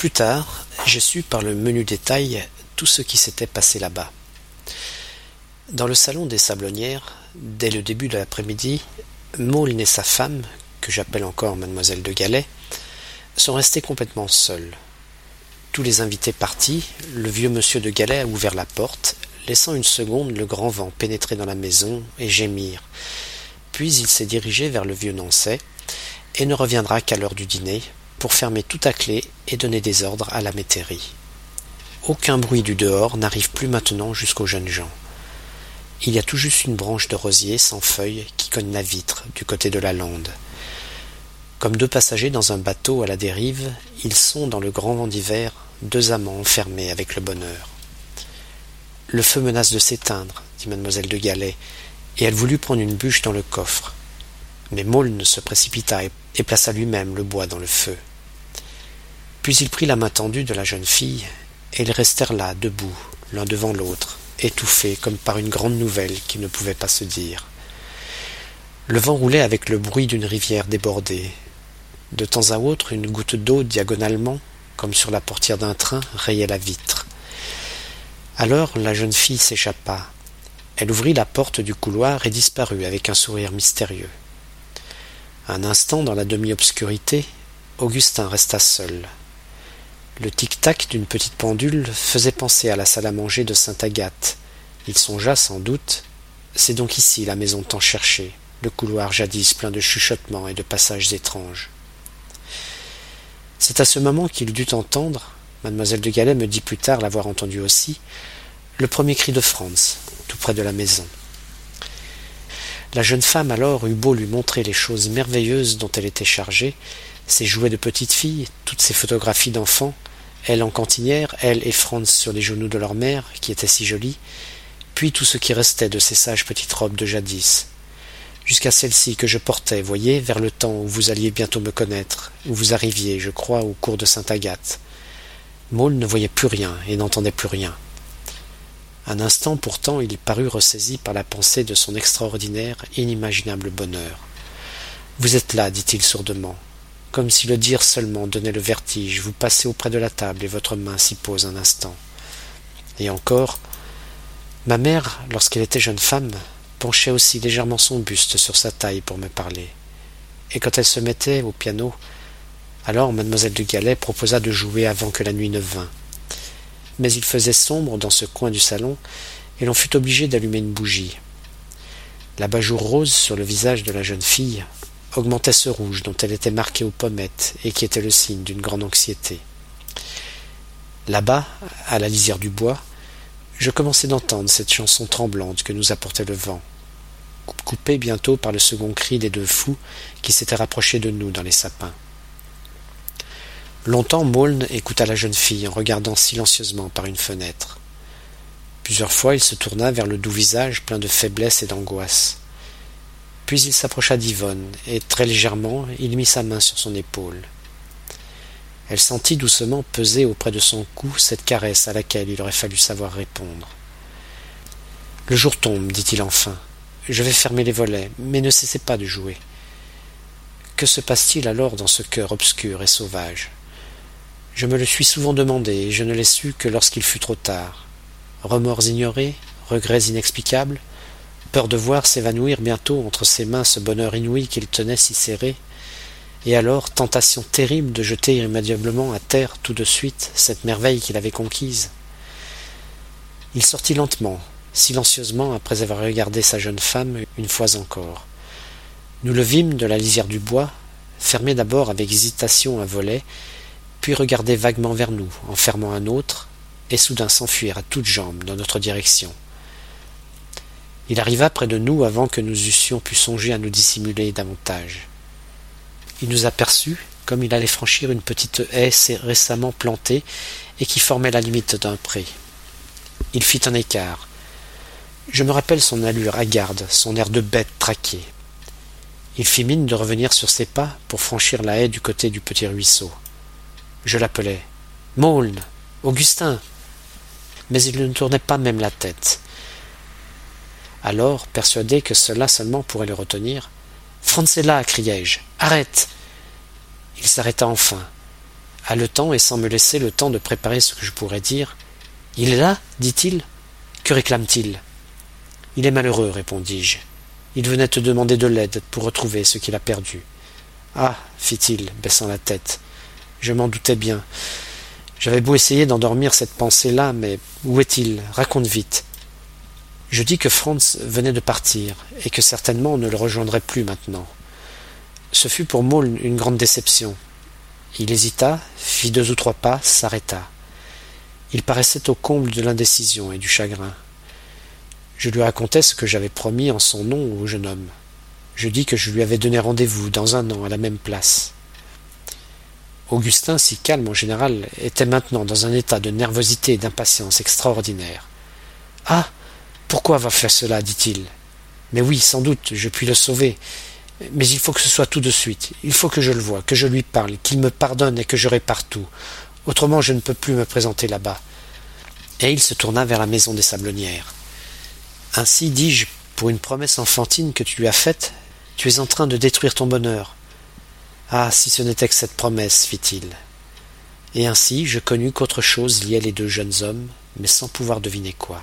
Plus tard, j'ai su par le menu détail tout ce qui s'était passé là-bas. Dans le salon des Sablonnières, dès le début de l'après-midi, Maulne et sa femme, que j'appelle encore mademoiselle de Galais, sont restés complètement seuls. Tous les invités partis, le vieux monsieur de Galais a ouvert la porte, laissant une seconde le grand vent pénétrer dans la maison et gémir. Puis il s'est dirigé vers le vieux Nançais, et ne reviendra qu'à l'heure du dîner, pour fermer tout à clé et donner des ordres à la métairie. Aucun bruit du dehors n'arrive plus maintenant jusqu'aux jeunes gens. Il y a tout juste une branche de rosier sans feuilles qui cogne la vitre du côté de la lande. Comme deux passagers dans un bateau à la dérive, ils sont dans le grand vent d'hiver, deux amants enfermés avec le bonheur. Le feu menace de s'éteindre, dit mademoiselle de Galais, et elle voulut prendre une bûche dans le coffre. Mais Maulne se précipita et plaça lui-même le bois dans le feu. Puis il prit la main tendue de la jeune fille, et ils restèrent là, debout, l'un devant l'autre, étouffés comme par une grande nouvelle qui ne pouvait pas se dire. Le vent roulait avec le bruit d'une rivière débordée, de temps à autre, une goutte d'eau diagonalement, comme sur la portière d'un train, rayait la vitre. Alors la jeune fille s'échappa. Elle ouvrit la porte du couloir et disparut avec un sourire mystérieux. Un instant dans la demi-obscurité, Augustin resta seul. Le tic-tac d'une petite pendule faisait penser à la salle à manger de Sainte Agathe. Il songea sans doute. C'est donc ici la maison tant cherchée, le couloir jadis plein de chuchotements et de passages étranges. C'est à ce moment qu'il dut entendre, mademoiselle de Galais me dit plus tard l'avoir entendu aussi, le premier cri de Franz, tout près de la maison. La jeune femme alors eut beau lui montrer les choses merveilleuses dont elle était chargée, ses jouets de petite fille, toutes ses photographies d'enfants, elle en cantinière, elle et Franz sur les genoux de leur mère, qui était si jolie, puis tout ce qui restait de ces sages petites robes de jadis, jusqu'à celle-ci que je portais, voyez, vers le temps où vous alliez bientôt me connaître, où vous arriviez, je crois, au cours de Sainte Agathe. Maule ne voyait plus rien et n'entendait plus rien. Un instant pourtant il parut ressaisi par la pensée de son extraordinaire, inimaginable bonheur. Vous êtes là, dit-il sourdement, comme si le dire seulement donnait le vertige, vous passez auprès de la table et votre main s'y pose un instant. Et encore, ma mère, lorsqu'elle était jeune femme, penchait aussi légèrement son buste sur sa taille pour me parler. Et quand elle se mettait au piano, alors mademoiselle de Galais proposa de jouer avant que la nuit ne vînt. Mais il faisait sombre dans ce coin du salon, et l'on fut obligé d'allumer une bougie. L'abat-jour rose sur le visage de la jeune fille augmentait ce rouge dont elle était marquée aux pommettes et qui était le signe d'une grande anxiété. Là-bas, à la lisière du bois, je commençais d'entendre cette chanson tremblante que nous apportait le vent, coupée bientôt par le second cri des deux fous qui s'étaient rapprochés de nous dans les sapins. Longtemps Maulne écouta la jeune fille en regardant silencieusement par une fenêtre. Plusieurs fois il se tourna vers le doux visage plein de faiblesse et d'angoisse. Puis il s'approcha d'Yvonne, et très légèrement il mit sa main sur son épaule. Elle sentit doucement peser auprès de son cou cette caresse à laquelle il aurait fallu savoir répondre. Le jour tombe, dit-il enfin. Je vais fermer les volets, mais ne cessez pas de jouer. Que se passe-t-il alors dans ce cœur obscur et sauvage? Je me le suis souvent demandé, et je ne l'ai su que lorsqu'il fut trop tard. Remords ignorés, regrets inexplicables, peur de voir s'évanouir bientôt entre ses mains ce bonheur inouï qu'il tenait si serré, et alors tentation terrible de jeter irrémédiablement à terre tout de suite cette merveille qu'il avait conquise. Il sortit lentement, silencieusement après avoir regardé sa jeune femme une fois encore. Nous le vîmes de la lisière du bois, fermer d'abord avec hésitation un volet, puis regarder vaguement vers nous en fermant un autre, et soudain s'enfuir à toutes jambes dans notre direction. Il arriva près de nous avant que nous eussions pu songer à nous dissimuler davantage. Il nous aperçut comme il allait franchir une petite haie récemment plantée et qui formait la limite d'un pré. Il fit un écart. Je me rappelle son allure hagarde, son air de bête traquée. Il fit mine de revenir sur ses pas pour franchir la haie du côté du petit ruisseau. Je l'appelai. Maulne. Augustin. Mais il ne tournait pas même la tête. Alors, persuadé que cela seulement pourrait le retenir, Francella criai-je. Arrête Il s'arrêta enfin. Haletant et sans me laisser le temps de préparer ce que je pourrais dire. Il est là? dit-il. Que réclame-t-il? Il est malheureux, répondis-je. Il venait te demander de l'aide pour retrouver ce qu'il a perdu. Ah fit-il, baissant la tête. Je m'en doutais bien. J'avais beau essayer d'endormir cette pensée-là, mais où est-il? Raconte vite. Je dis que Franz venait de partir, et que certainement on ne le rejoindrait plus maintenant. Ce fut pour Maul une grande déception. Il hésita, fit deux ou trois pas, s'arrêta. Il paraissait au comble de l'indécision et du chagrin. Je lui racontai ce que j'avais promis en son nom au jeune homme. Je dis que je lui avais donné rendez-vous dans un an à la même place. Augustin, si calme en général, était maintenant dans un état de nervosité et d'impatience extraordinaire. Ah. Pourquoi avoir fait cela? dit-il. Mais oui, sans doute, je puis le sauver. Mais il faut que ce soit tout de suite. Il faut que je le voie, que je lui parle, qu'il me pardonne et que je répare. Autrement je ne peux plus me présenter là-bas. Et il se tourna vers la maison des sablonnières. Ainsi, dis-je, pour une promesse enfantine que tu lui as faite, tu es en train de détruire ton bonheur. Ah, si ce n'était que cette promesse, fit-il. Et ainsi je connus qu'autre chose liait les deux jeunes hommes, mais sans pouvoir deviner quoi.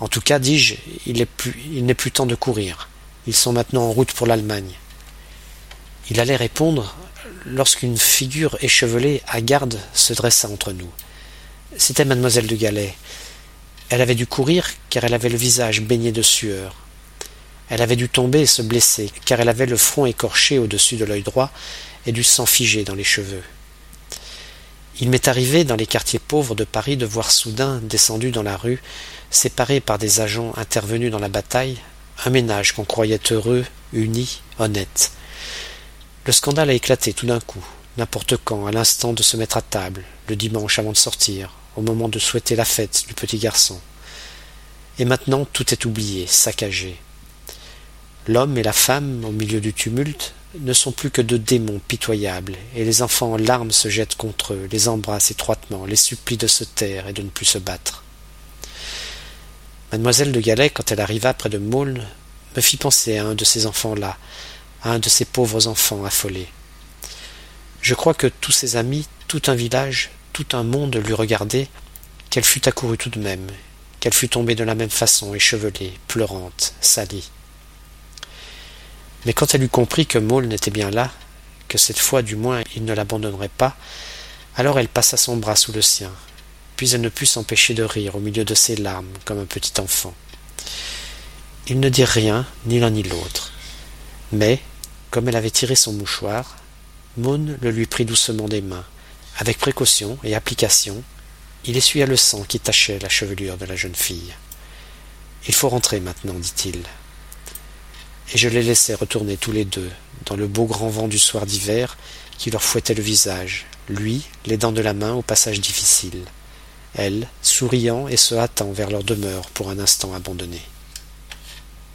En tout cas, dis-je, il n'est plus, temps de courir. Ils sont maintenant en route pour l'Allemagne. Il allait répondre lorsqu'une figure échevelée à garde se dressa entre nous. C'était mademoiselle de Galais. Elle avait dû courir car elle avait le visage baigné de sueur. Elle avait dû tomber et se blesser car elle avait le front écorché au-dessus de l'œil droit et du sang figé dans les cheveux. Il m'est arrivé dans les quartiers pauvres de Paris de voir soudain descendu dans la rue, séparé par des agents intervenus dans la bataille, un ménage qu'on croyait heureux, uni, honnête. Le scandale a éclaté tout d'un coup, n'importe quand, à l'instant de se mettre à table, le dimanche avant de sortir, au moment de souhaiter la fête du petit garçon. Et maintenant tout est oublié, saccagé. L'homme et la femme, au milieu du tumulte, ne sont plus que deux démons pitoyables, et les enfants en larmes se jettent contre eux, les embrassent étroitement, les supplient de se taire et de ne plus se battre. Mademoiselle de Galais, quand elle arriva près de Maulne, me fit penser à un de ces enfants-là, à un de ces pauvres enfants affolés. Je crois que tous ses amis, tout un village, tout un monde lui regardaient, qu'elle fût accourue tout de même, qu'elle fût tombée de la même façon, échevelée, pleurante, salie. Mais quand elle eut compris que Maulne était bien là, que cette fois du moins il ne l'abandonnerait pas, alors elle passa son bras sous le sien, puis elle ne put s'empêcher de rire au milieu de ses larmes comme un petit enfant. Ils ne dirent rien, ni l'un ni l'autre. Mais, comme elle avait tiré son mouchoir, Maune le lui prit doucement des mains. Avec précaution et application, il essuya le sang qui tachait la chevelure de la jeune fille. Il faut rentrer maintenant, dit-il. Et je les laissai retourner tous les deux, dans le beau grand vent du soir d'hiver qui leur fouettait le visage, lui, les dents de la main au passage difficile elle, souriant et se hâtant vers leur demeure pour un instant abandonnée.